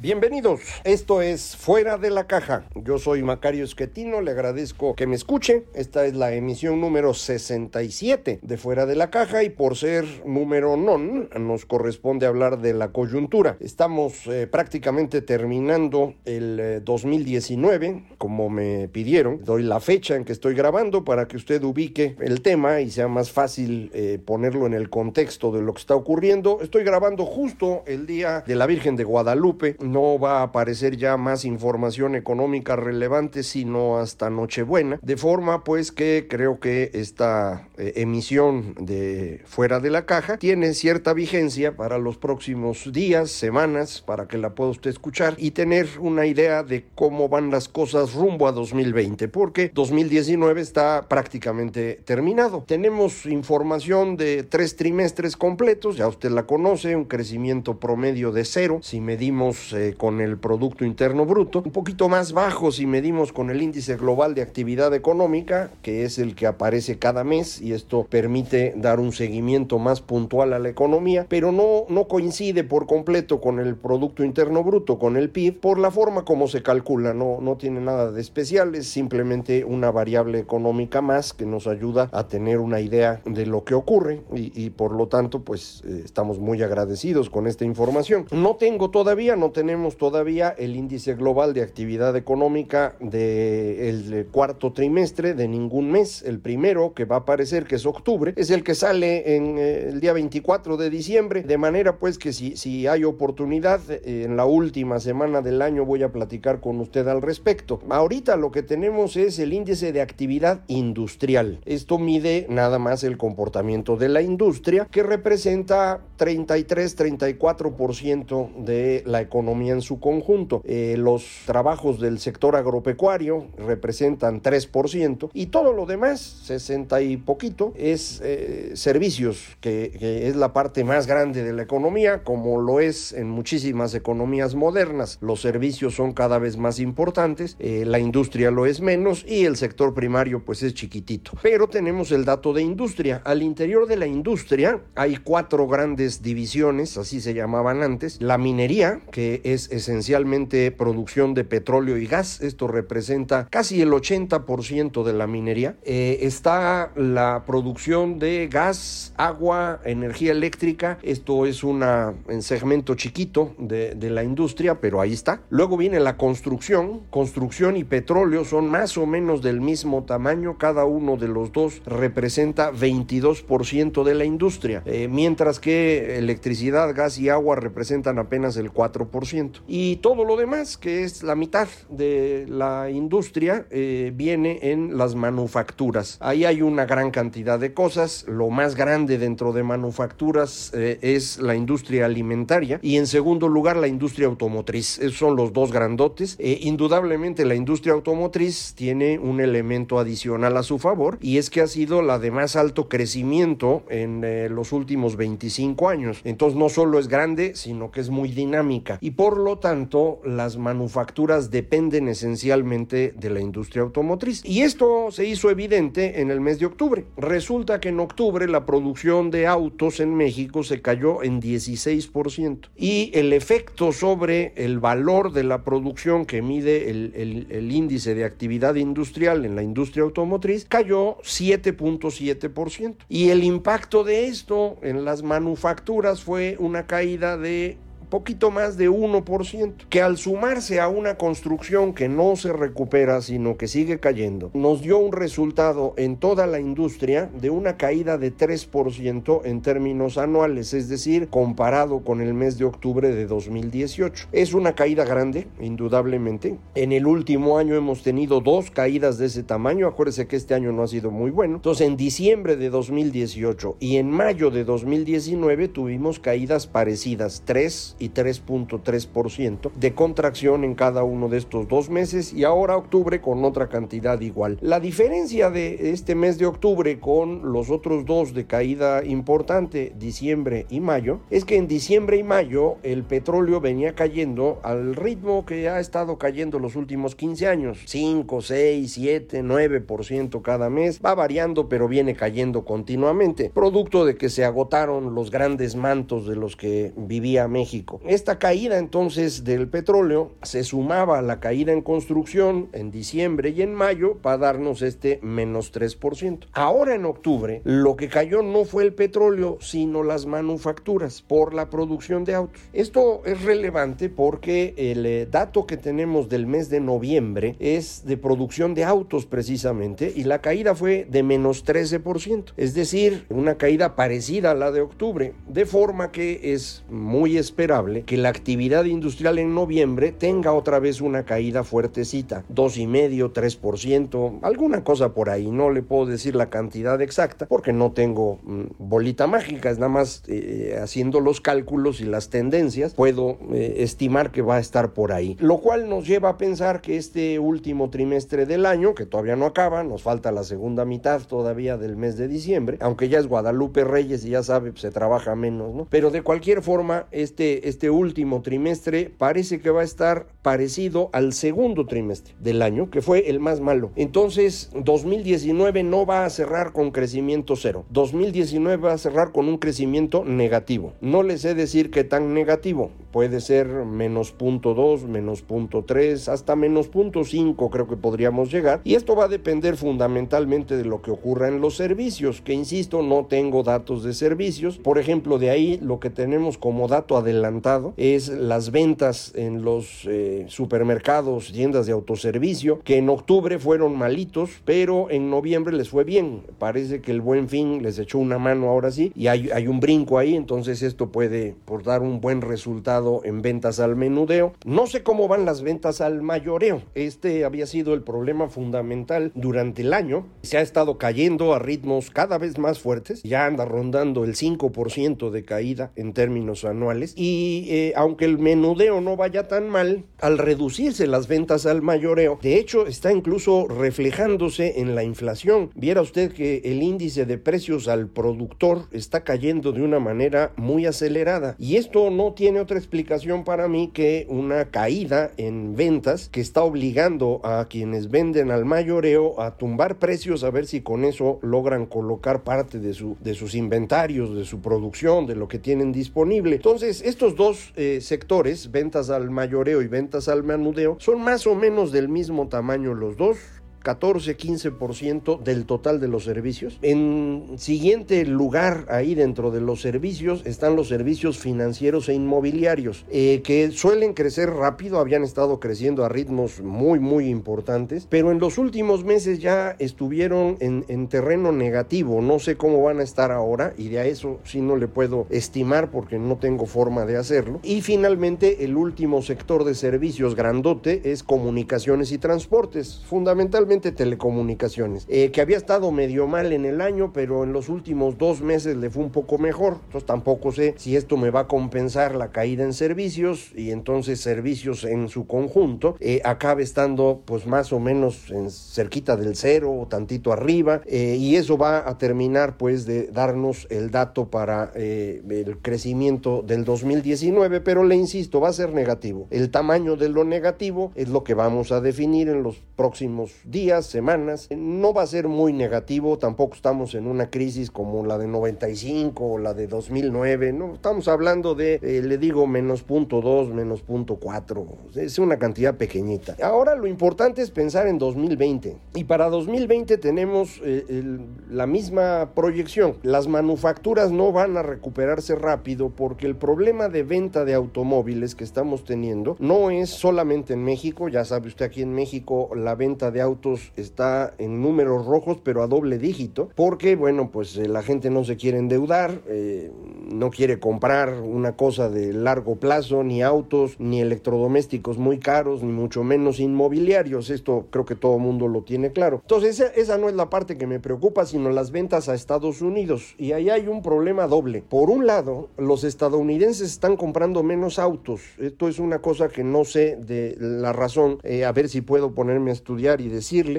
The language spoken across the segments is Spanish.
Bienvenidos, esto es Fuera de la Caja. Yo soy Macario Esquetino, le agradezco que me escuche. Esta es la emisión número 67 de Fuera de la Caja y por ser número non nos corresponde hablar de la coyuntura. Estamos eh, prácticamente terminando el eh, 2019, como me pidieron. Doy la fecha en que estoy grabando para que usted ubique el tema y sea más fácil eh, ponerlo en el contexto de lo que está ocurriendo. Estoy grabando justo el día de la Virgen de Guadalupe no va a aparecer ya más información económica relevante sino hasta Nochebuena, de forma pues que creo que esta eh, emisión de fuera de la caja tiene cierta vigencia para los próximos días, semanas, para que la pueda usted escuchar y tener una idea de cómo van las cosas rumbo a 2020, porque 2019 está prácticamente terminado. Tenemos información de tres trimestres completos, ya usted la conoce, un crecimiento promedio de cero, si medimos eh, con el Producto Interno Bruto, un poquito más bajo si medimos con el índice global de actividad económica, que es el que aparece cada mes y esto permite dar un seguimiento más puntual a la economía, pero no, no coincide por completo con el Producto Interno Bruto, con el PIB, por la forma como se calcula, no, no tiene nada de especial, es simplemente una variable económica más que nos ayuda a tener una idea de lo que ocurre y, por lo tanto pues eh, estamos muy agradecidos con esta información. No tengo todavía, no tenemos todavía el índice global de actividad económica del de cuarto trimestre de ningún mes. El primero que va a aparecer, que es octubre, es el que sale en eh, el día 24 de diciembre, de manera pues que si, si hay oportunidad, eh, en la última semana del año voy a platicar con usted al respecto. Ahorita lo que tenemos es el índice de actividad industrial. Esto mide nada más el comportamiento de la industria, que representa 33-34% de la economía en su conjunto. Eh, los trabajos del sector agropecuario representan 3% y todo lo demás, 60 y poquito, es eh, servicios, que, es la parte más grande de la economía, como lo es en muchísimas economías modernas. Los servicios son cada vez más importantes, eh, la industria lo es menos y el sector primario pues es chiquitito. Pero tenemos el dato de industria. Al interior de la industria hay cuatro grandes divisiones, así se llamaban antes. La minería, que es esencialmente producción de petróleo y gas, esto representa casi el 80% de la minería. Eh, está la producción de gas, agua, energía eléctrica, esto es una, un segmento chiquito de, la industria, pero ahí está. Luego viene la construcción, construcción y petróleo son más o menos del mismo tamaño, cada uno de los dos representa 22% de la industria, eh, mientras que electricidad, gas y agua representan apenas el 4%. Y todo lo demás, que es la mitad de la industria, eh, viene en las manufacturas. Ahí hay una gran cantidad de cosas. Lo más grande dentro de manufacturas eh, es la industria alimentaria y en segundo lugar la industria automotriz. Esos son los dos grandotes. Eh, indudablemente la industria automotriz tiene un elemento adicional a su favor y es que ha sido la de más alto crecimiento en los últimos 25 años. Entonces no solo es grande, sino que es muy dinámica y lo tanto las manufacturas dependen esencialmente de la industria automotriz. Y esto se hizo evidente en el mes de octubre. Resulta que en octubre la producción de autos en México se cayó en 16% y el efecto sobre el valor de la producción que mide el índice de actividad industrial en la industria automotriz cayó 7.7%. Y el impacto de esto en las manufacturas fue una caída de poquito más de 1%, que al sumarse a una construcción que no se recupera, sino que sigue cayendo, nos dio un resultado en toda la industria de una caída de 3% en términos anuales, es decir, comparado con el mes de octubre de 2018. Es una caída grande, indudablemente. En el último año hemos tenido dos caídas de ese tamaño, acuérdese que este año no ha sido muy bueno. Entonces, en diciembre de 2018 y en mayo de 2019 tuvimos caídas parecidas, 3 y 3.3% de contracción en cada uno de estos dos meses y ahora octubre con otra cantidad igual. La diferencia de este mes de octubre con los otros dos de caída importante, diciembre y mayo, es que en diciembre y mayo el petróleo venía cayendo al ritmo que ha estado cayendo los últimos 15 años, 5, 6, 7, 9% cada mes, va variando pero viene cayendo continuamente, producto de que se agotaron los grandes mantos de los que vivía México. Esta caída entonces del petróleo se sumaba a la caída en construcción en diciembre y en mayo para darnos este menos 3%. Ahora en octubre lo que cayó no fue el petróleo sino las manufacturas por la producción de autos. Esto es relevante porque el eh, dato que tenemos del mes de noviembre es de producción de autos precisamente y la caída fue de menos 13%, es decir, una caída parecida a la de octubre, de forma que es muy esperable que la actividad industrial en noviembre tenga otra vez una caída fuertecita, 2,5, 3%, alguna cosa por ahí, no le puedo decir la cantidad exacta porque no tengo mm, bolita mágica, es nada más eh, haciendo los cálculos y las tendencias, puedo eh, estimar que va a estar por ahí, lo cual nos lleva a pensar que este último trimestre del año, que todavía no acaba, nos falta la segunda mitad todavía del mes de diciembre, aunque ya es Guadalupe Reyes y ya sabe, pues, se trabaja menos, ¿no? Pero de cualquier forma, este, este último trimestre parece que va a estar parecido al segundo trimestre del año, que fue el más malo. Entonces, 2019 no va a cerrar con crecimiento cero. 2019 va a cerrar con un crecimiento negativo. No les sé decir qué tan negativo. Puede ser menos punto 2, menos punto 3, hasta menos punto 5 creo que podríamos llegar. Y esto va a depender fundamentalmente de lo que ocurra en los servicios, que insisto, no tengo datos de servicios. Por ejemplo, de ahí lo que tenemos como dato adelantado es las ventas en los eh, supermercados, tiendas de autoservicio, que en octubre fueron malitos, pero en noviembre les fue bien. Parece que el buen fin les echó una mano ahora sí y hay, un brinco ahí, entonces esto puede por dar un buen resultado en ventas al menudeo. No sé cómo van las ventas al mayoreo. Este había sido el problema fundamental durante el año. Se ha estado cayendo a ritmos cada vez más fuertes. Ya anda rondando el 5% de caída en términos anuales. Y eh, aunque el menudeo no vaya tan mal, al reducirse las ventas al mayoreo, de hecho está incluso reflejándose en la inflación. Viera usted que el índice de precios al productor está cayendo de una manera muy acelerada. Y esto no tiene otra explicación para mí que una caída en ventas que está obligando a quienes venden al mayoreo a tumbar precios a ver si con eso logran colocar parte de, su, de sus inventarios, de su producción, de lo que tienen disponible. Entonces, estos dos eh, sectores, ventas al mayoreo y ventas al menudeo, son más o menos del mismo tamaño los dos. 14-15% del total de los servicios. En siguiente lugar ahí dentro de los servicios están los servicios financieros e inmobiliarios, eh, que suelen crecer rápido, habían estado creciendo a ritmos muy, muy importantes, pero en los últimos meses ya estuvieron en, en terreno negativo. No sé cómo van a estar ahora y de a eso sí no le puedo estimar porque no tengo forma de hacerlo. Y finalmente el último sector de servicios grandote es comunicaciones y transportes, fundamentalmente telecomunicaciones, eh, que había estado medio mal en el año, pero en los últimos dos meses le fue un poco mejor. Entonces tampoco sé si esto me va a compensar la caída en servicios y entonces servicios en su conjunto eh, acabe estando pues más o menos en cerquita del cero o tantito arriba eh, y eso va a terminar pues de darnos el dato para el crecimiento del 2019, pero le insisto, va a ser negativo. El tamaño de lo negativo es lo que vamos a definir en los próximos días días, semanas. No va a ser muy negativo, tampoco estamos en una crisis como la de 95 o la de 2009, no, estamos hablando de, eh, le digo, menos punto 2, menos punto 4, es una cantidad pequeñita. Ahora lo importante es pensar en 2020 y para 2020 tenemos eh, el, la misma proyección. Las manufacturas no van a recuperarse rápido porque el problema de venta de automóviles que estamos teniendo no es solamente en México, ya sabe usted aquí en México la venta de autos está en números rojos pero a doble dígito porque bueno pues eh, la gente no se quiere endeudar, eh, no quiere comprar una cosa de largo plazo, ni autos, ni electrodomésticos muy caros, ni mucho menos inmobiliarios, esto creo que todo mundo lo tiene claro. Entonces esa, esa no es la parte que me preocupa, sino las ventas a Estados Unidos y ahí hay un problema doble. Por un lado, los estadounidenses están comprando menos autos, esto es una cosa que no sé de la razón, eh, a ver si puedo ponerme a estudiar y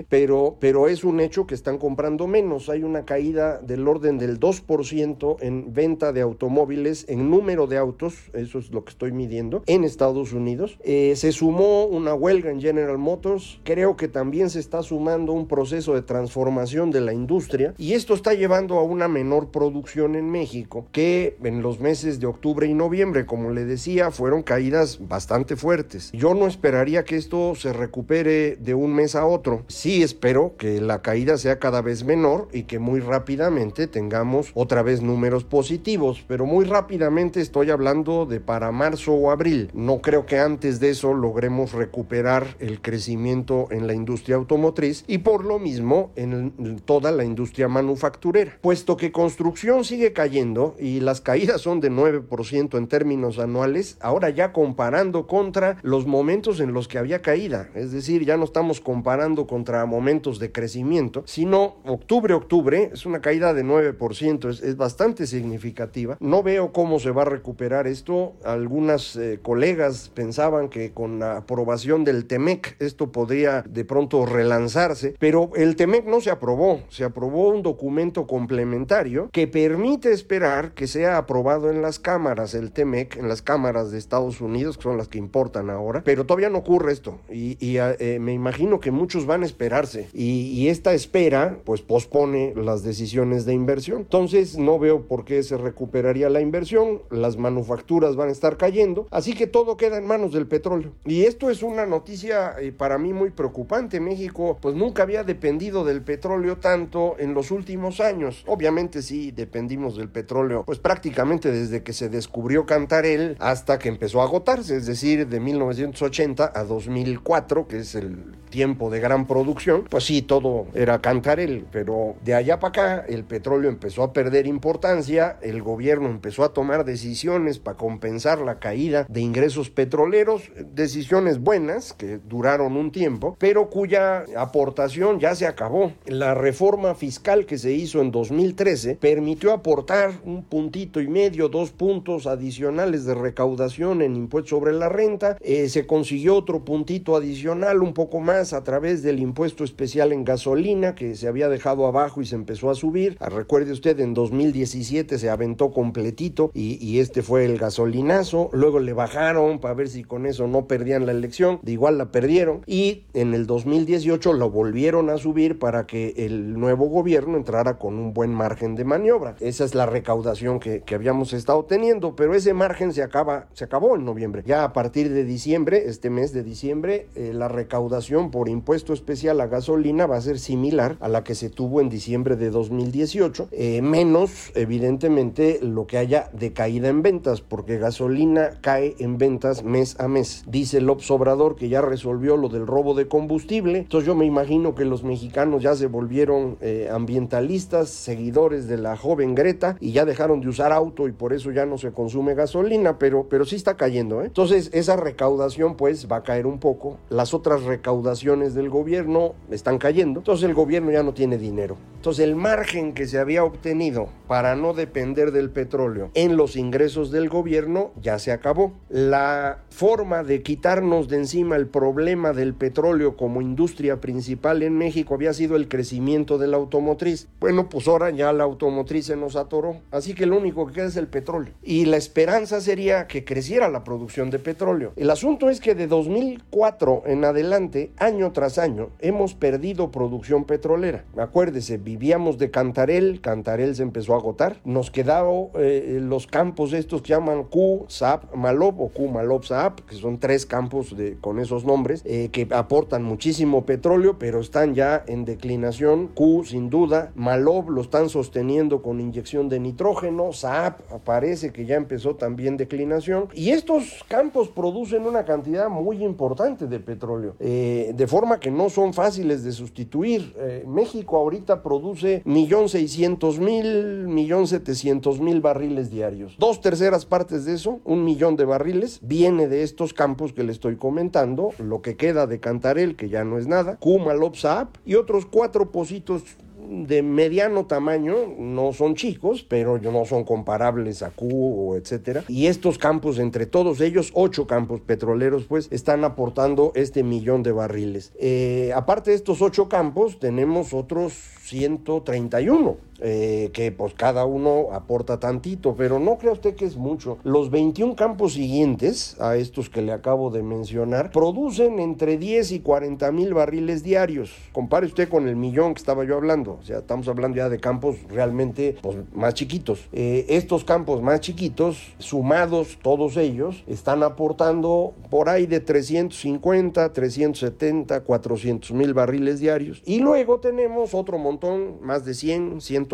pero, pero es un hecho que están comprando menos, hay una caída del orden del 2% en venta de automóviles, en número de autos, eso es lo que estoy midiendo, en Estados Unidos. Eh, se sumó una huelga en General Motors, creo que también se está sumando un proceso de transformación de la industria y esto está llevando a una menor producción en México, que en los meses de octubre y noviembre, como le decía, fueron caídas bastante fuertes. Yo no esperaría que esto se recupere de un mes a otro. Sí espero que la caída sea cada vez menor y que muy rápidamente tengamos otra vez números positivos, pero muy rápidamente estoy hablando de para marzo o abril. No creo que antes de eso logremos recuperar el crecimiento en la industria automotriz y por lo mismo en toda la industria manufacturera. Puesto que construcción sigue cayendo y las caídas son de 9% en términos anuales, ahora ya comparando contra los momentos en los que había caída, es decir, ya no estamos comparando contra momentos de crecimiento, sino octubre-octubre es una caída de 9%, es, es, bastante significativa. No veo cómo se va a recuperar esto. Algunas eh, colegas pensaban que con la aprobación del TEMEC esto podría de pronto relanzarse, pero el TEMEC no se aprobó, se aprobó un documento complementario que permite esperar que sea aprobado en las cámaras, el TEMEC, en las cámaras de Estados Unidos, que son las que importan ahora, pero todavía no ocurre esto y, y eh, me imagino que muchos van a esperarse y, esta espera pues pospone las decisiones de inversión. Entonces no veo por qué se recuperaría la inversión, las manufacturas van a estar cayendo, así que todo queda en manos del petróleo. Y esto es una noticia eh, para mí muy preocupante. México pues nunca había dependido del petróleo tanto en los últimos años. Obviamente sí dependimos del petróleo pues prácticamente desde que se descubrió Cantarel hasta que empezó a agotarse, es decir, de 1980 a 2004, que es el tiempo de gran producción, pues sí, todo era Cantarel, pero de allá para acá el petróleo empezó a perder importancia, el gobierno empezó a tomar decisiones para compensar la caída de ingresos petroleros, decisiones buenas que duraron un tiempo, pero cuya aportación ya se acabó. La reforma fiscal que se hizo en 2013 permitió aportar un puntito y medio, dos puntos adicionales de recaudación en impuestos sobre la renta, eh, se consiguió otro puntito adicional, un poco más a través del impuesto especial en gasolina que se había dejado abajo y se empezó a subir. Ah, recuerde usted, en 2017 se aventó completito y, este fue el gasolinazo. Luego le bajaron para ver si con eso no perdían la elección. De igual la perdieron. Y en el 2018 lo volvieron a subir para que el nuevo gobierno entrara con un buen margen de maniobra. Esa es la recaudación que, que habíamos estado teniendo, pero ese margen se acaba, se acabó en noviembre. Ya a partir de diciembre, este mes de diciembre, eh, la recaudación por impuesto especial a gasolina va a ser similar a la que se tuvo en diciembre de 2018, eh, menos evidentemente lo que haya de caída en ventas, porque gasolina cae en ventas mes a mes. Dice López Obrador que ya resolvió lo del robo de combustible, entonces yo me imagino que los mexicanos ya se volvieron eh, ambientalistas, seguidores de la joven Greta y ya dejaron de usar auto y por eso ya no se consume gasolina, pero, pero sí está cayendo. ¿eh? Entonces esa recaudación pues va a caer un poco, las otras recaudaciones del gobierno están cayendo, entonces el gobierno ya no tiene dinero. Entonces el margen que se había obtenido para no depender del petróleo en los ingresos del gobierno ya se acabó. La forma de quitarnos de encima el problema del petróleo como industria principal en México había sido el crecimiento de la automotriz. Bueno, pues ahora ya la automotriz se nos atoró, así que lo único que queda es el petróleo. Y la esperanza sería que creciera la producción de petróleo. El asunto es que de 2004 en adelante, año tras año, hemos perdido producción petrolera. Acuérdese, vivíamos de Cantarel, Cantarel se empezó a agotar, nos quedaron eh, los campos estos que llaman Q, SAP, Malop o Q, Malop, SAP, que son tres campos de, con esos nombres, eh, que aportan muchísimo petróleo, pero están ya en declinación. Q, sin duda, Malop lo están sosteniendo con inyección de nitrógeno, SAP parece que ya empezó también declinación, y estos campos producen una cantidad muy importante de petróleo, eh, de forma que no son fáciles de sustituir. México ahorita produce 1.600.000, 1.700.000 barriles diarios. Dos terceras partes de eso, un millón de barriles, viene de estos campos que le estoy comentando, lo que queda de Cantarel, que ya no es nada, Kuma, Lopsap y otros cuatro pocitos de mediano tamaño, no son chicos, pero no son comparables a Q o etcétera. Y estos campos, entre todos ellos, ocho campos petroleros, pues están aportando este millón de barriles. Eh, aparte de estos ocho campos, tenemos otros 131 eh, que pues cada uno aporta tantito, pero no cree usted que es mucho. Los 21 campos siguientes a estos que le acabo de mencionar producen entre 10 y 40 mil barriles diarios. Compare usted con el millón que estaba yo hablando, o sea, estamos hablando ya de campos realmente pues, más chiquitos. Eh, estos campos más chiquitos, sumados todos ellos, están aportando por ahí de 350, 370, 400 mil barriles diarios. Y luego tenemos otro montón, más de 100, 100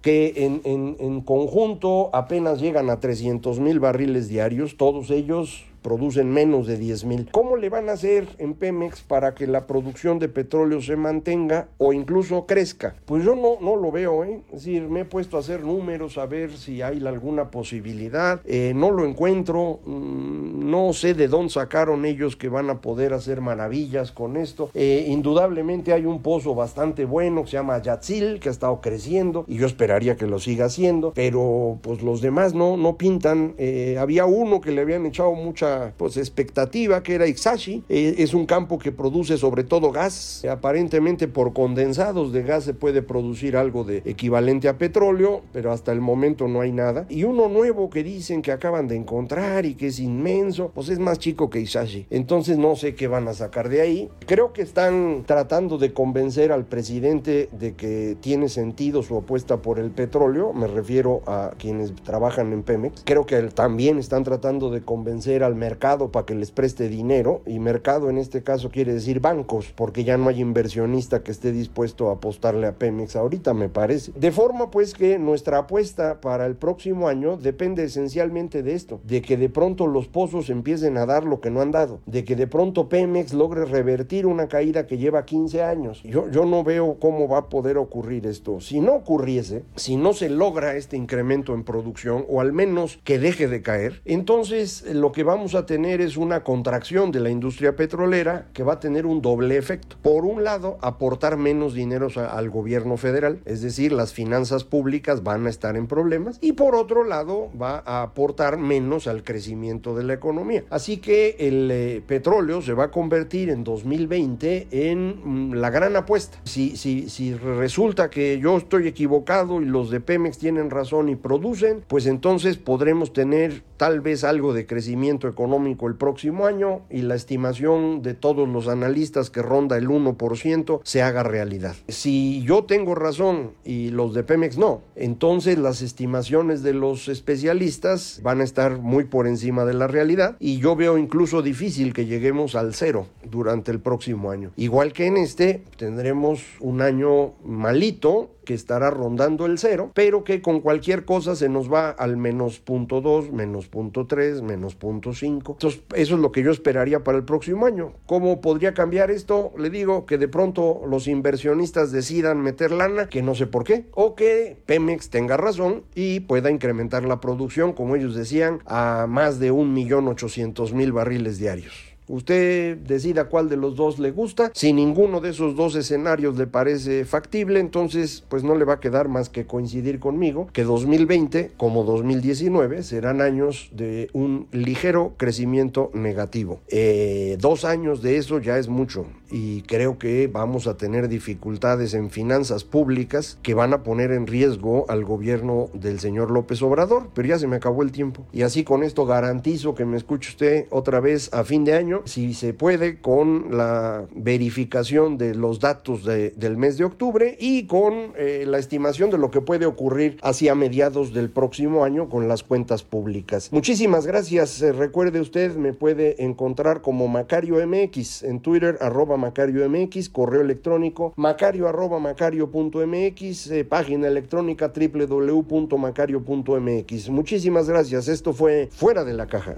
que en, en, en conjunto apenas llegan a 300 mil barriles diarios, todos ellos producen menos de 10 mil. ¿Cómo le van a hacer en Pemex para que la producción de petróleo se mantenga o incluso crezca? Pues yo no, no lo veo, ¿eh? Es decir, me he puesto a hacer números a ver si hay alguna posibilidad. Eh, no lo encuentro. Mm, no sé de dónde sacaron ellos que van a poder hacer maravillas con esto. Eh, indudablemente hay un pozo bastante bueno que se llama Yatzil, que ha estado creciendo y yo esperaría que lo siga haciendo, pero pues los demás no, no pintan. Eh, había uno que le habían echado mucha pues, expectativa que era Ixashi. Eh, es un campo que produce sobre todo gas. Aparentemente por condensados de gas se puede producir algo de equivalente a petróleo, pero hasta el momento no hay nada. Y uno nuevo que dicen que acaban de encontrar y que es inmenso, pues es más chico que Ixashi. Entonces no sé qué van a sacar de ahí. Creo que están tratando de convencer al presidente de que tiene sentido su apuesta por el petróleo. Me refiero a quienes trabajan en Pemex. Creo que también están tratando de convencer al mercado para que les preste dinero y mercado en este caso quiere decir bancos porque ya no hay inversionista que esté dispuesto a apostarle a Pemex ahorita me parece. De forma pues que nuestra apuesta para el próximo año depende esencialmente de esto, de que de pronto los pozos empiecen a dar lo que no han dado, de que de pronto Pemex logre revertir una caída que lleva 15 años. Yo, yo no veo cómo va a poder ocurrir esto. Si no ocurriese, si no se logra este incremento en producción o al menos que deje de caer, entonces lo que vamos a tener es una contracción de la industria petrolera que va a tener un doble efecto. Por un lado, aportar menos dinero al gobierno federal, es decir, las finanzas públicas van a estar en problemas, y por otro lado, va a aportar menos al crecimiento de la economía. Así que el eh, petróleo se va a convertir en 2020 en mm, la gran apuesta. Si, si, si resulta que yo estoy equivocado y los de Pemex tienen razón y producen, pues entonces podremos tener tal vez algo de crecimiento económico económico el próximo año y la estimación de todos los analistas que ronda el 1% se haga realidad. Si yo tengo razón y los de Pemex no, entonces las estimaciones de los especialistas van a estar muy por encima de la realidad y yo veo incluso difícil que lleguemos al cero durante el próximo año. Igual que en este, tendremos un año malito que estará rondando el cero, pero que con cualquier cosa se nos va al menos punto 2, menos punto 3, menos punto 5. Entonces, eso es lo que yo esperaría para el próximo año. ¿Cómo podría cambiar esto? Le digo que de pronto los inversionistas decidan meter lana, que no sé por qué, o que Pemex tenga razón y pueda incrementar la producción, como ellos decían, a más de un millón ochocientos mil barriles diarios. Usted decida cuál de los dos le gusta. Si ninguno de esos dos escenarios le parece factible, entonces pues no le va a quedar más que coincidir conmigo que 2020 como 2019 serán años de un ligero crecimiento negativo. Eh, dos años de eso ya es mucho y creo que vamos a tener dificultades en finanzas públicas que van a poner en riesgo al gobierno del señor López Obrador, pero ya se me acabó el tiempo. Y así con esto garantizo que me escuche usted otra vez a fin de año, si se puede, con la verificación de los datos del mes de octubre y con eh, la estimación de lo que puede ocurrir hacia mediados del próximo año con las cuentas públicas. Muchísimas gracias. Eh, recuerde usted, me puede encontrar como Macario MX en Twitter, arroba Macario MX, correo electrónico macario arroba macario.mx, eh, página electrónica www.macario.mx. Muchísimas gracias. Esto fue Fuera de la Caja.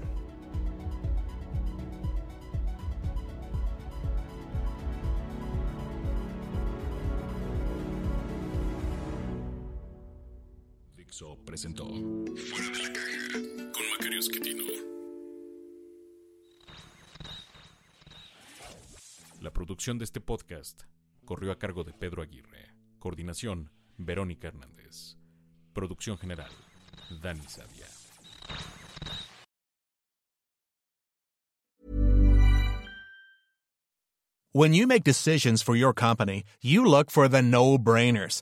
Presentó Fuera de la Caja con Macario Esquetino. La producción de este podcast corrió a cargo de Pedro Aguirre. Coordinación, Verónica Hernández. Producción general, Dani Sadia. When you make decisions for your company, you look for the no-brainers.